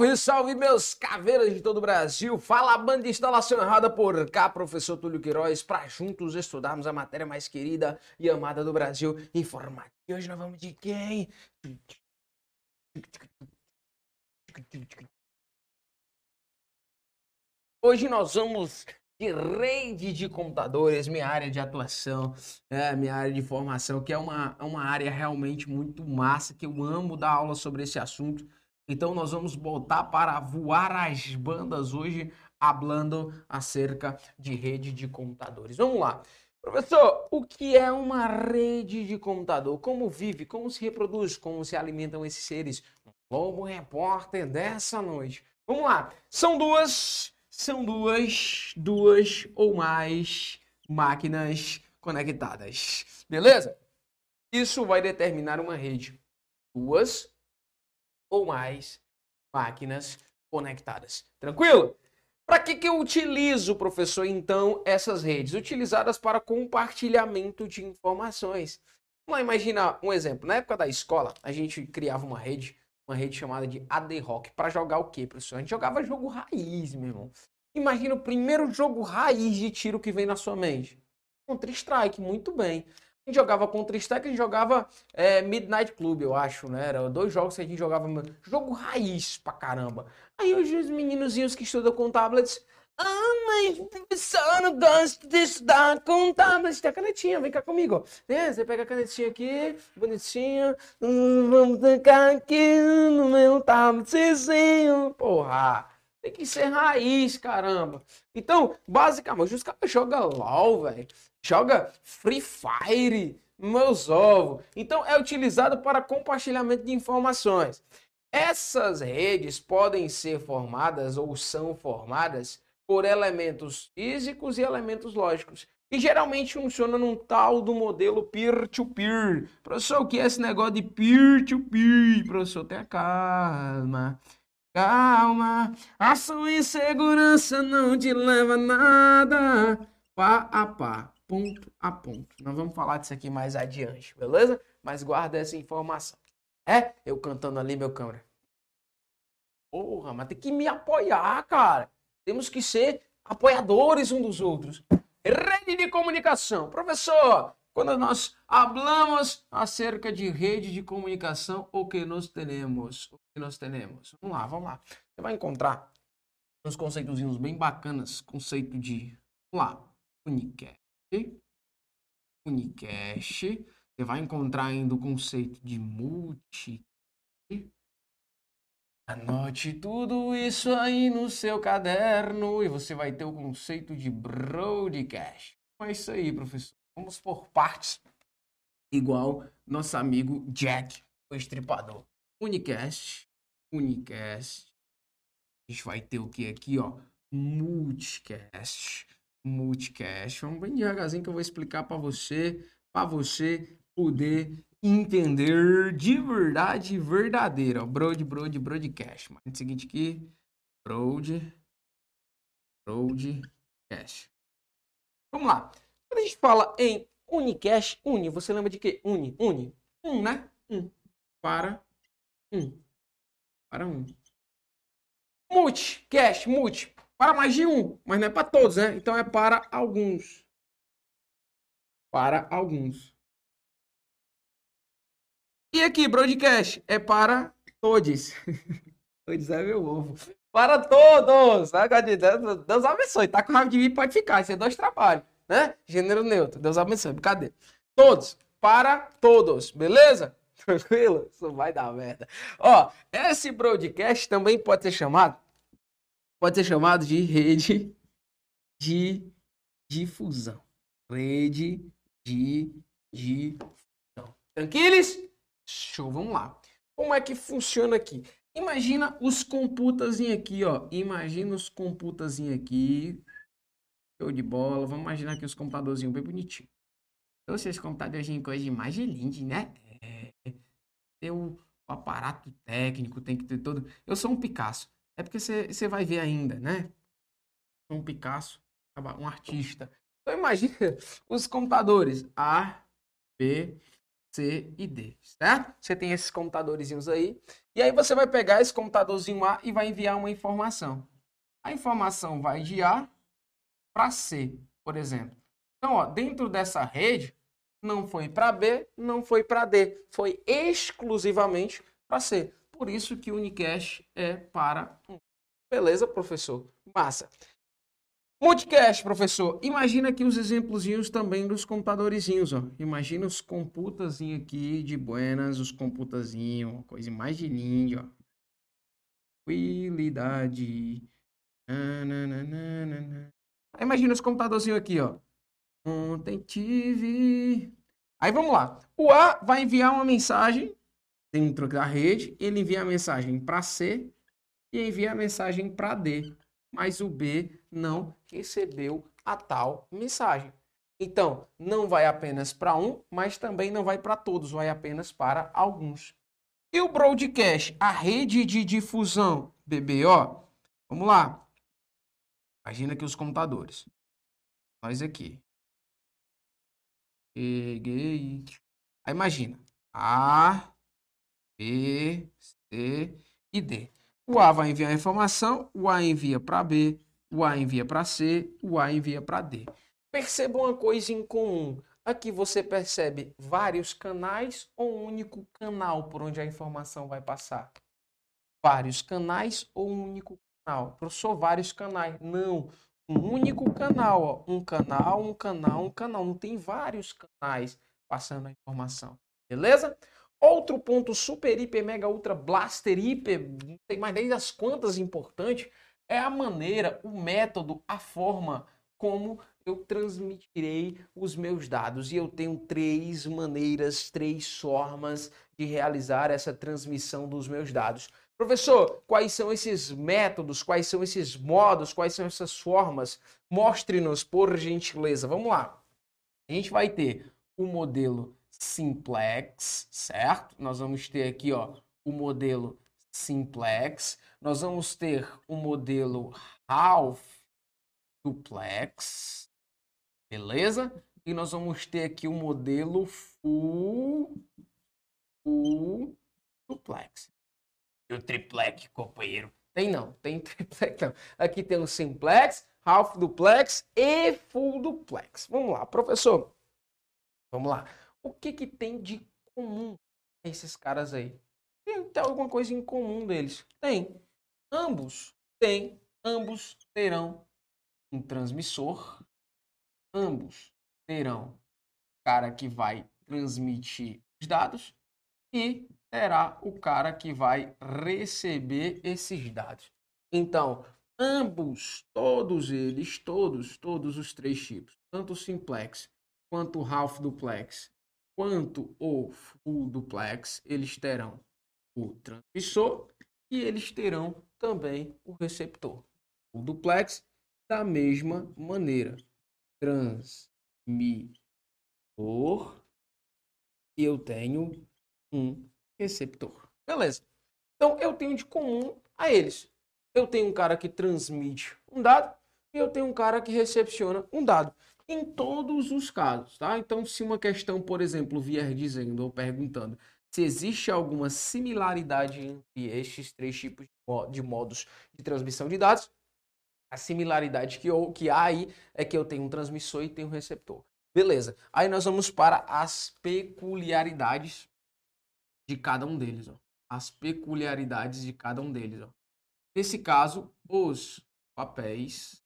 Salve, salve, meus caveiras de todo o Brasil! Fala banda de instalação errada por cá, professor Túlio Queiroz, para juntos estudarmos a matéria mais querida e amada do Brasil, informática. E hoje nós vamos de quem? Hoje nós vamos de rede de computadores, minha área de atuação, é, minha área de formação, que é uma, uma área realmente muito massa, que eu amo dar aula sobre esse assunto. Então nós vamos voltar para voar as bandas hoje, hablando acerca de rede de computadores. Vamos lá. Professor, o que é uma rede de computador? Como vive? Como se reproduz? Como se alimentam esses seres? Como repórter dessa noite. Vamos lá. São duas são duas, duas ou mais máquinas conectadas. Beleza? Isso vai determinar uma rede. Duas ou mais máquinas conectadas. Tranquilo? Para que, que eu utilizo, professor, então, essas redes? Utilizadas para compartilhamento de informações. Vamos lá imaginar um exemplo. Na época da escola, a gente criava uma rede uma rede chamada de AD Rock. Para jogar o quê, professor? A gente jogava jogo raiz, meu irmão. Imagina o primeiro jogo raiz de tiro que vem na sua mente. Counter-Strike, muito bem. Gente jogava Counter-Strike, a gente jogava é, Midnight Club, eu acho, né? Era dois jogos que a gente jogava. Jogo raiz pra caramba. Aí os meninozinhos que estudam com tablets. Ah, mas professor, não gosto de estudar com tablets. Tem a canetinha, vem cá comigo. É, você pega a canetinha aqui, bonitinha. Hum, vamos tocar aqui no meu tabletzinho. Porra. Tem que ser raiz, caramba. Então, basicamente, os caras jogam LOL, velho. Joga Free Fire, meus ovos. Então, é utilizado para compartilhamento de informações. Essas redes podem ser formadas ou são formadas por elementos físicos e elementos lógicos. E geralmente funciona num tal do modelo peer-to-peer. -peer. Professor, o que é esse negócio de peer-to-peer? -peer? Professor, tenha calma. Calma, a sua insegurança não te leva a nada. Pá a pá, ponto a ponto. Nós vamos falar disso aqui mais adiante, beleza? Mas guarda essa informação. É? Eu cantando ali, meu câmera. Porra, mas tem que me apoiar, cara. Temos que ser apoiadores um dos outros. Rede de comunicação. Professor, quando nós hablamos acerca de rede de comunicação, o que nós temos? O que nós temos? Vamos lá, vamos lá. Você vai encontrar uns conceitozinhos bem bacanas. Conceito de, vamos lá, Unicast. Unicast. Você vai encontrar ainda o conceito de multi. Anote tudo isso aí no seu caderno e você vai ter o conceito de broadcast. É isso aí, professor. Vamos por partes. Igual nosso amigo Jack, o estripador. Unicast. Unicast. A gente vai ter o que aqui, ó? Multicast. Multicast. Vamos bem devagarzinho que eu vou explicar para você, para você poder entender de verdade verdadeira. Broad, broad, broadcast. Mas é o seguinte aqui, broad, broadcast. Vamos lá. Quando a gente fala em Unicast, Uni, você lembra de quê? Uni, Uni. Um, né? Um. Para um. Para um. Multi, cash, multi. Para mais de um, mas não é para todos, né? Então é para alguns. Para alguns. E aqui, broadcast, é para todos. todos é meu ovo. Para todos! Deus abençoe. Tá com raiva de mim, pode ficar. Isso é dois trabalhos né? Gênero neutro. Deus abençoe. Cadê? Todos. Para todos. Beleza? Tranquilo? Isso vai dar merda. Ó, esse broadcast também pode ser chamado pode ser chamado de rede de difusão. Rede de difusão. Tranquilos? Show, vamos lá. Como é que funciona aqui? Imagina os computazinhos aqui, ó. Imagina os computazinhos aqui. Show de bola. Vamos imaginar aqui os computadorzinhos bem bonitinhos. Então, esses computadorzinhos coisa de mais linda, né? É, ter o, o, aparato técnico, tem que ter todo. Eu sou um Picasso. É porque você vai ver ainda, né? Um Picasso, um artista. Então, imagina os computadores A, B, C e D, certo? Você tem esses computadorzinhos aí. E aí você vai pegar esse computadorzinho A e vai enviar uma informação. A informação vai de A para C, por exemplo. Então, ó, dentro dessa rede, não foi para B, não foi para D, foi exclusivamente para C. Por isso que o Unicast é para. Beleza, professor? Massa. Multicast, professor. Imagina aqui os exemplozinhos também dos computadorzinhos, ó. Imagina os computazinhos aqui de buenas, os computazinhos, coisa mais de linda, ó. Tranquilidade. Imagina os computadorzinhos aqui, ó. Ontem tive. Aí vamos lá. O A vai enviar uma mensagem dentro da rede, ele envia a mensagem para C e envia a mensagem para D, mas o B não recebeu a tal mensagem. Então, não vai apenas para um, mas também não vai para todos, vai apenas para alguns. E o broadcast, a rede de difusão, BBO, vamos lá. Imagina aqui os computadores. Nós aqui. Peguei. Aí imagina. A, B, C e D. O A vai enviar a informação, o A envia para B, o A envia para C, o A envia para D. Perceba uma coisa em comum. Aqui você percebe vários canais ou um único canal por onde a informação vai passar? Vários canais ou um único canal? Professor, vários canais. Não, um único canal. Ó. Um canal, um canal, um canal. Não tem vários canais passando a informação. Beleza? Outro ponto super, hiper, mega, ultra, blaster, hiper, não sei mais nem das quantas importante, é a maneira, o método, a forma como eu transmitirei os meus dados. E eu tenho três maneiras, três formas de realizar essa transmissão dos meus dados. Professor, quais são esses métodos, quais são esses modos, quais são essas formas? Mostre-nos, por gentileza. Vamos lá. A gente vai ter o modelo simplex, certo? Nós vamos ter aqui, ó, o modelo simplex. Nós vamos ter o modelo half duplex, beleza? E nós vamos ter aqui o modelo full, full duplex. E o triplex, companheiro? Tem não, tem triplex não. Aqui tem o simplex, half duplex e full duplex. Vamos lá, professor. Vamos lá. O que, que tem de comum esses caras aí? Tem, tem alguma coisa em comum deles? Tem. Ambos têm, ambos terão um transmissor, ambos terão cara que vai transmitir os dados e terá o cara que vai receber esses dados. Então, ambos, todos eles, todos, todos os três tipos, tanto o simplex quanto o half duplex quanto o full duplex, eles terão o transmissor e eles terão também o receptor. O duplex, da mesma maneira, transmissor, e eu tenho um receptor. Beleza. Então, eu tenho de comum a eles. Eu tenho um cara que transmite um dado e eu tenho um cara que recepciona um dado em todos os casos, tá? Então, se uma questão, por exemplo, vier dizendo ou perguntando se existe alguma similaridade entre estes três tipos de modos de transmissão de dados, a similaridade que, eu, que há aí é que eu tenho um transmissor e tenho um receptor. Beleza. Aí nós vamos para as peculiaridades de cada um deles. Ó. As peculiaridades de cada um deles. Ó. Nesse caso, os papéis.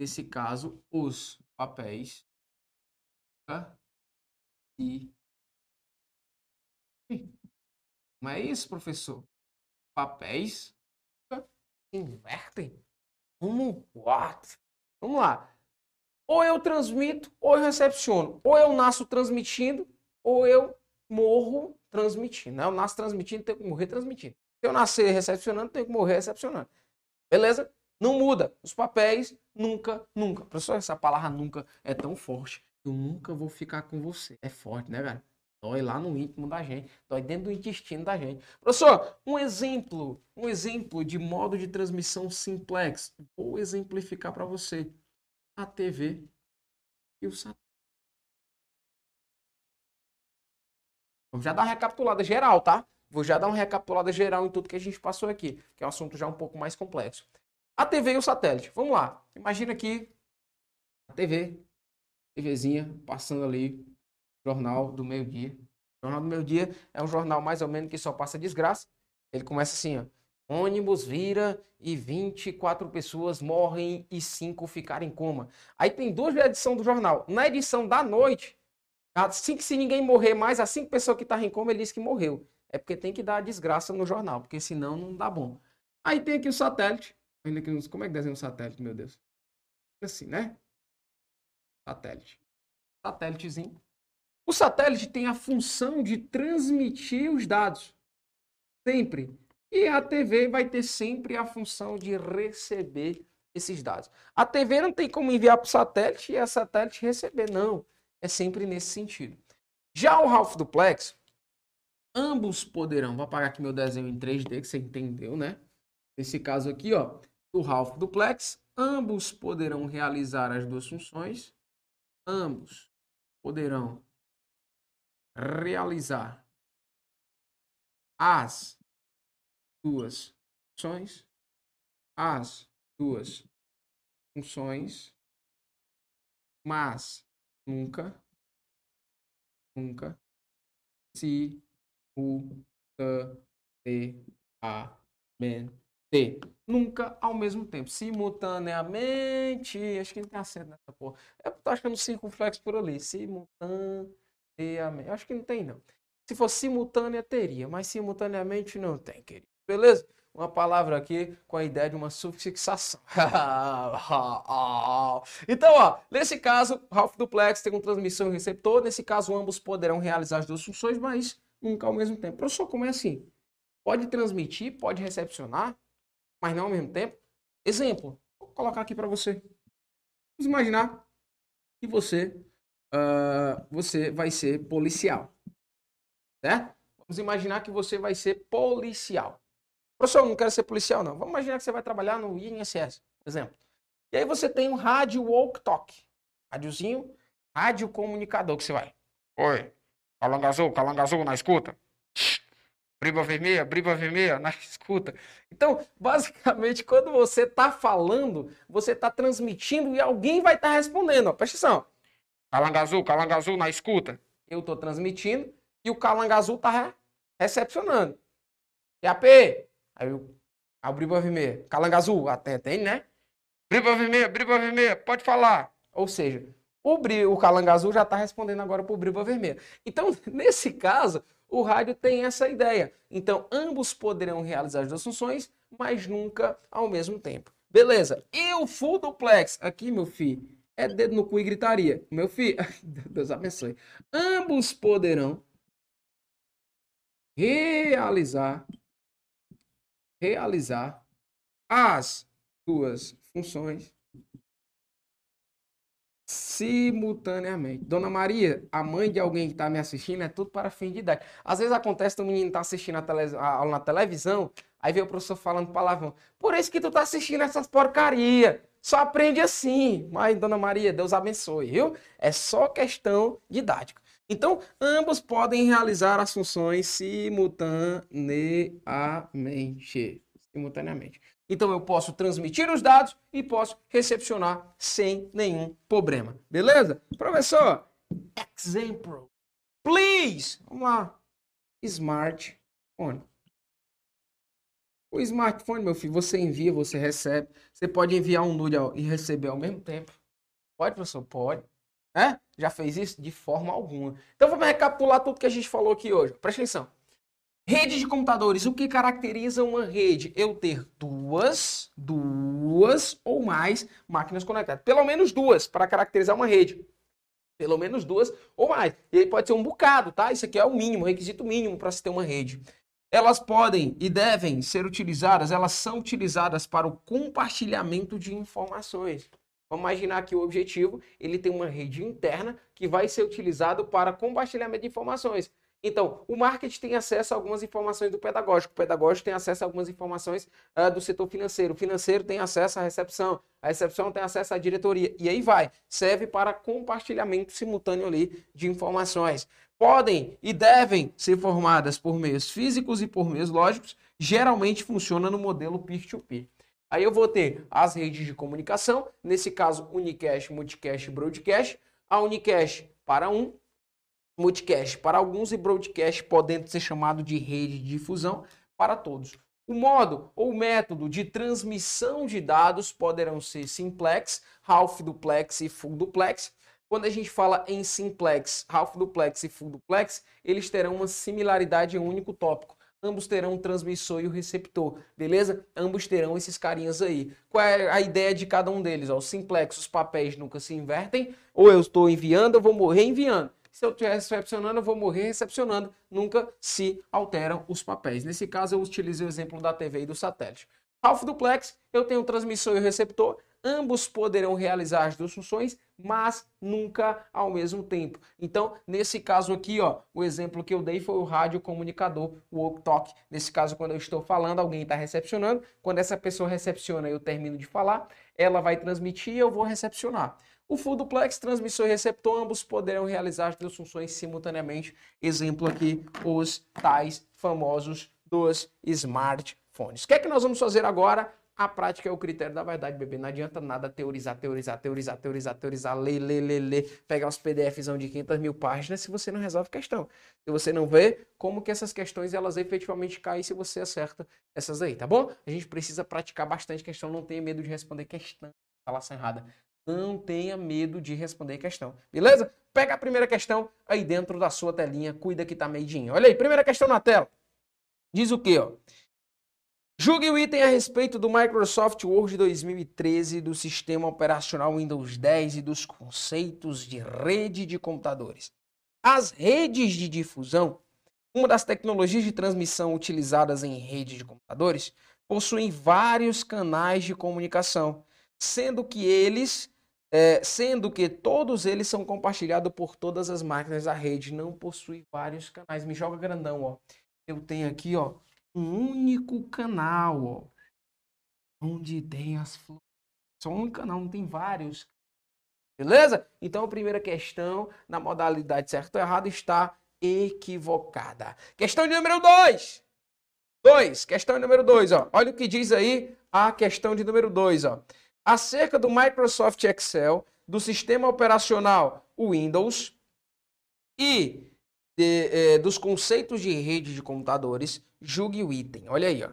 Nesse caso, os papéis tá? e não é isso, professor? Papéis invertem? Como? What? Vamos lá. Ou eu transmito, ou eu recepciono. Ou eu nasço transmitindo, ou eu morro transmitindo. Né? Eu nasço transmitindo, tenho que morrer transmitindo. Se eu nascer recepcionando, tenho que morrer recepcionando. Beleza? Não muda. Os papéis nunca, nunca. Professor, essa palavra nunca é tão forte. Eu nunca vou ficar com você. É forte, né, cara? Dói lá no íntimo da gente, dói dentro do intestino da gente. Professor, um exemplo, um exemplo de modo de transmissão simplex. Vou exemplificar para você. A TV e o Saturno. Vamos já dar uma recapitulada geral, tá? Vou já dar uma recapitulada geral em tudo que a gente passou aqui, que é um assunto já um pouco mais complexo. A TV e o satélite. Vamos lá. Imagina aqui a TV, TVzinha, passando ali, jornal do meio-dia. Jornal do meio-dia é um jornal mais ou menos que só passa desgraça. Ele começa assim, ó. Ônibus vira e 24 pessoas morrem e 5 ficaram em coma. Aí tem duas edições do jornal. Na edição da noite, assim que se ninguém morrer mais, as cinco pessoas que estavam em coma, ele disse que morreu. É porque tem que dar desgraça no jornal, porque senão não dá bom. Aí tem aqui o satélite. Ainda que, como é que desenha um satélite, meu Deus? Assim, né? Satélite. Satélitezinho. O satélite tem a função de transmitir os dados. Sempre. E a TV vai ter sempre a função de receber esses dados. A TV não tem como enviar para o satélite e a satélite receber, não. É sempre nesse sentido. Já o Ralph Duplex, ambos poderão. Vou apagar aqui meu desenho em 3D, que você entendeu, né? Nesse caso aqui, ó, do Ralph Duplex, ambos poderão realizar as duas funções. Ambos poderão realizar as duas funções, as duas funções, mas nunca, nunca se o t a t nunca ao mesmo tempo, simultaneamente, acho que não tem acento nessa porra, é, tô achando um circunflexo por ali, simultaneamente, acho que não tem não. Se fosse simultânea, teria, mas simultaneamente não tem, querido. Beleza? Uma palavra aqui com a ideia de uma sufixação. então, ó, nesse caso, Ralph Duplex tem um transmissão e receptor. Nesse caso, ambos poderão realizar as duas funções, mas nunca ao mesmo tempo. Professor, como é assim? Pode transmitir, pode recepcionar, mas não ao mesmo tempo? Exemplo, vou colocar aqui para você. Vamos imaginar que você, uh, você vai ser policial, certo? Vamos imaginar que você vai ser policial. Professor, eu não quero ser policial, não. Vamos imaginar que você vai trabalhar no INSS, por exemplo. E aí você tem um rádio walk-talk. Rádiozinho, rádio comunicador que você vai. Oi, calanga azul, calanga azul na escuta. Briba vermelha, briba vermelha na escuta. Então, basicamente, quando você está falando, você está transmitindo e alguém vai estar tá respondendo. Ó, presta atenção. Calanga azul, calanga azul na escuta. Eu estou transmitindo e o calanga azul está recepcionando. E a P, Aí eu abri o vermelha. Calanga azul, até tem, né? Briba vermelha, briba vermelha, pode falar. Ou seja, o, bri, o calanga azul já está respondendo agora para o briba vermelha. Então, nesse caso, o rádio tem essa ideia. Então, ambos poderão realizar as duas funções, mas nunca ao mesmo tempo. Beleza. E o full duplex? Aqui, meu filho, é dedo no cu e gritaria. Meu filho, Deus abençoe. Ambos poderão realizar realizar as duas funções simultaneamente. Dona Maria, a mãe de alguém que está me assistindo, é tudo para fim de idade. Às vezes acontece o menino estar tá assistindo a, tele, a, aula na televisão, aí vem o professor falando palavrão. Por isso que tu tá assistindo essas porcaria. Só aprende assim. Mas, Dona Maria, Deus abençoe, viu? É só questão didática. Então, ambos podem realizar as funções simultaneamente. Simultaneamente. Então, eu posso transmitir os dados e posso recepcionar sem nenhum problema. Beleza? Professor, example. Please. Vamos lá. Smartphone. O smartphone, meu filho, você envia, você recebe. Você pode enviar um nude e receber ao mesmo tempo. Pode, professor? Pode. É? Já fez isso? De forma alguma. Então vamos recapitular tudo que a gente falou aqui hoje. Presta atenção. Rede de computadores. O que caracteriza uma rede? Eu ter duas, duas ou mais máquinas conectadas. Pelo menos duas para caracterizar uma rede. Pelo menos duas ou mais. E aí pode ser um bocado, tá? Isso aqui é o mínimo, requisito mínimo para se ter uma rede. Elas podem e devem ser utilizadas, elas são utilizadas para o compartilhamento de informações. Vamos imaginar que o objetivo ele tem uma rede interna que vai ser utilizado para compartilhamento de informações. Então, o marketing tem acesso a algumas informações do pedagógico, o pedagógico tem acesso a algumas informações uh, do setor financeiro, o financeiro tem acesso à recepção, a recepção tem acesso à diretoria, e aí vai. Serve para compartilhamento simultâneo ali de informações. Podem e devem ser formadas por meios físicos e por meios lógicos, geralmente funciona no modelo peer-to-peer. -peer. Aí eu vou ter as redes de comunicação, nesse caso Unicast, Multicast e Broadcast. A Unicast para um, Multicast para alguns e Broadcast podendo ser chamado de rede de difusão para todos. O modo ou método de transmissão de dados poderão ser simplex, half duplex e full duplex. Quando a gente fala em simplex, half duplex e full duplex, eles terão uma similaridade em um único tópico ambos terão um transmissor e o receptor, beleza? Ambos terão esses carinhas aí. Qual é a ideia de cada um deles? Ó, o simplex, os papéis nunca se invertem, ou eu estou enviando, eu vou morrer enviando. Se eu estiver recepcionando, eu vou morrer recepcionando. Nunca se alteram os papéis. Nesse caso, eu utilizei o exemplo da TV e do satélite. Half duplex, eu tenho o transmissor e o receptor. Ambos poderão realizar as duas funções, mas nunca ao mesmo tempo. Então, nesse caso aqui, ó, o exemplo que eu dei foi o rádio comunicador, o walk-talk. Nesse caso, quando eu estou falando, alguém está recepcionando. Quando essa pessoa recepciona, eu termino de falar, ela vai transmitir e eu vou recepcionar. O full duplex, transmissor e receptor, ambos poderão realizar as duas funções simultaneamente. Exemplo aqui, os tais famosos dos smartphones. O que é que nós vamos fazer agora? A prática é o critério da verdade, bebê. Não adianta nada teorizar, teorizar, teorizar, teorizar, teorizar, ler, ler, ler, ler, pegar os PDFs de 500 mil páginas se você não resolve questão. Se você não vê como que essas questões elas efetivamente caem se você acerta essas aí, tá bom? A gente precisa praticar bastante questão, não tenha medo de responder questão. Falação errada. Não tenha medo de responder questão, beleza? Pega a primeira questão aí dentro da sua telinha, cuida que tá meidinho. Olha aí, primeira questão na tela. Diz o quê, ó? Julgue o item a respeito do Microsoft Word 2013, do sistema operacional Windows 10 e dos conceitos de rede de computadores. As redes de difusão, uma das tecnologias de transmissão utilizadas em rede de computadores, possuem vários canais de comunicação, sendo que eles, é, sendo que todos eles são compartilhados por todas as máquinas da rede, não possui vários canais. Me joga grandão, ó. Eu tenho aqui, ó, um único canal, ó, onde tem as flores. Só um canal, não tem vários. Beleza? Então a primeira questão, na modalidade certo ou errado, está equivocada. Questão número 2. 2. Questão número 2, ó. Olha o que diz aí a questão de número 2, ó. Acerca do Microsoft Excel, do sistema operacional Windows e de, eh, dos conceitos de rede de computadores, julgue o item. Olha aí, ó.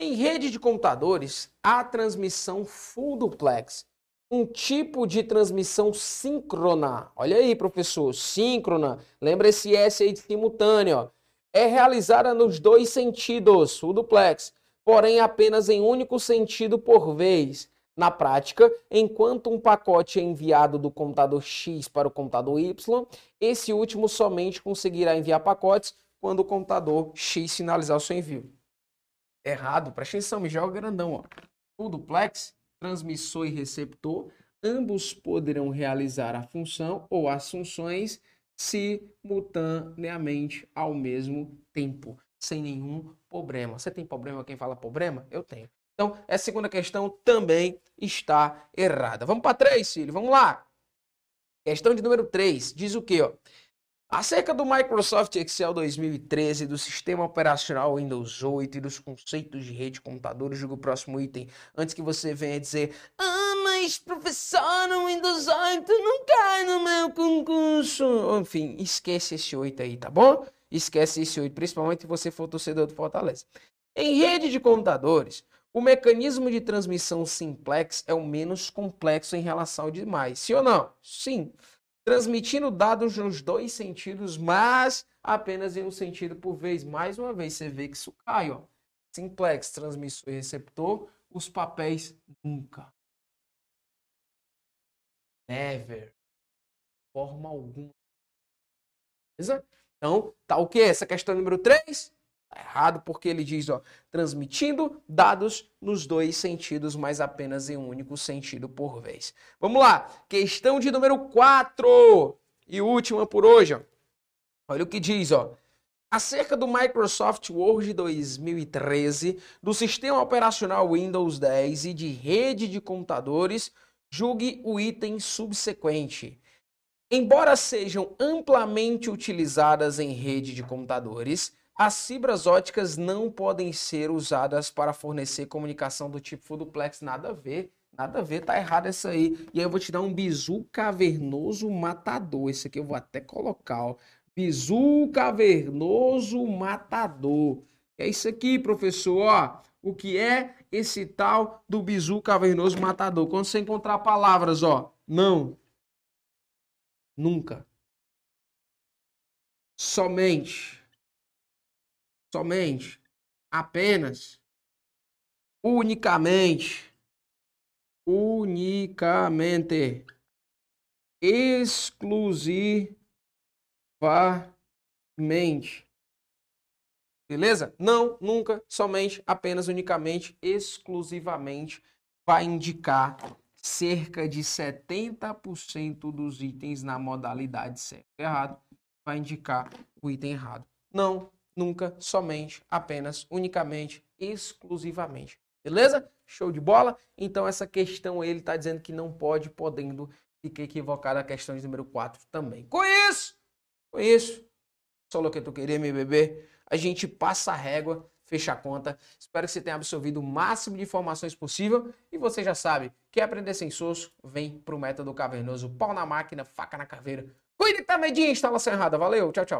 Em rede de computadores, há transmissão full duplex, um tipo de transmissão síncrona. Olha aí, professor, síncrona. Lembra esse S aí de simultâneo, ó. É realizada nos dois sentidos, full duplex, porém apenas em único sentido por vez. Na prática, enquanto um pacote é enviado do computador X para o computador Y, esse último somente conseguirá enviar pacotes quando o computador X sinalizar o seu envio. Errado, presta atenção, me joga grandão. Ó. O duplex, transmissor e receptor, ambos poderão realizar a função ou as funções simultaneamente ao mesmo tempo, sem nenhum problema. Você tem problema quem fala problema? Eu tenho. Então, essa segunda questão também está errada. Vamos para três, filho. Vamos lá. Questão de número 3. Diz o quê? Ó? Acerca do Microsoft Excel 2013, do sistema operacional Windows 8 e dos conceitos de rede de computadores, o próximo item. Antes que você venha dizer, ah, mas professor, no Windows 8 não cai no meu concurso. Enfim, esquece esse 8 aí, tá bom? Esquece esse 8, principalmente se você for torcedor do Fortaleza. Em rede de computadores, o mecanismo de transmissão simplex é o menos complexo em relação ao demais. Sim ou não? Sim. Transmitindo dados nos dois sentidos, mas apenas em um sentido por vez. Mais uma vez, você vê que isso cai, ó. Simplex, transmissor e receptor, os papéis nunca. Never. Forma alguma. Beleza? Então, tá o que? Essa questão número 3? Tá errado porque ele diz, ó, transmitindo dados nos dois sentidos, mas apenas em um único sentido por vez. Vamos lá, questão de número 4 e última por hoje, ó. Olha o que diz, ó. Acerca do Microsoft Word 2013, do sistema operacional Windows 10 e de rede de computadores, julgue o item subsequente. Embora sejam amplamente utilizadas em rede de computadores, as fibras óticas não podem ser usadas para fornecer comunicação do tipo duplex. Nada a ver, nada a ver, tá errado essa aí. E aí eu vou te dar um bizu cavernoso matador. Esse aqui eu vou até colocar, ó. Bizu cavernoso matador. É isso aqui, professor, ó. O que é esse tal do bizu cavernoso matador? Quando você encontrar palavras, ó, não, nunca, somente, somente, apenas, unicamente, unicamente, exclusivamente. Beleza? Não, nunca, somente, apenas, unicamente, exclusivamente vai indicar cerca de 70% dos itens na modalidade certo e errado. Vai indicar o item errado. Não, nunca, somente, apenas, unicamente, exclusivamente. Beleza? Show de bola? Então essa questão ele está dizendo que não pode, podendo, fica equivocada a questão de número 4 também. Com isso, com isso, só o que tu queria, meu bebê, a gente passa a régua, fecha a conta. Espero que você tenha absorvido o máximo de informações possível e você já sabe, quer aprender sem soço, vem pro método cavernoso, pau na máquina, faca na caveira. Cuide tá medinho, instalação errada. Valeu, tchau, tchau.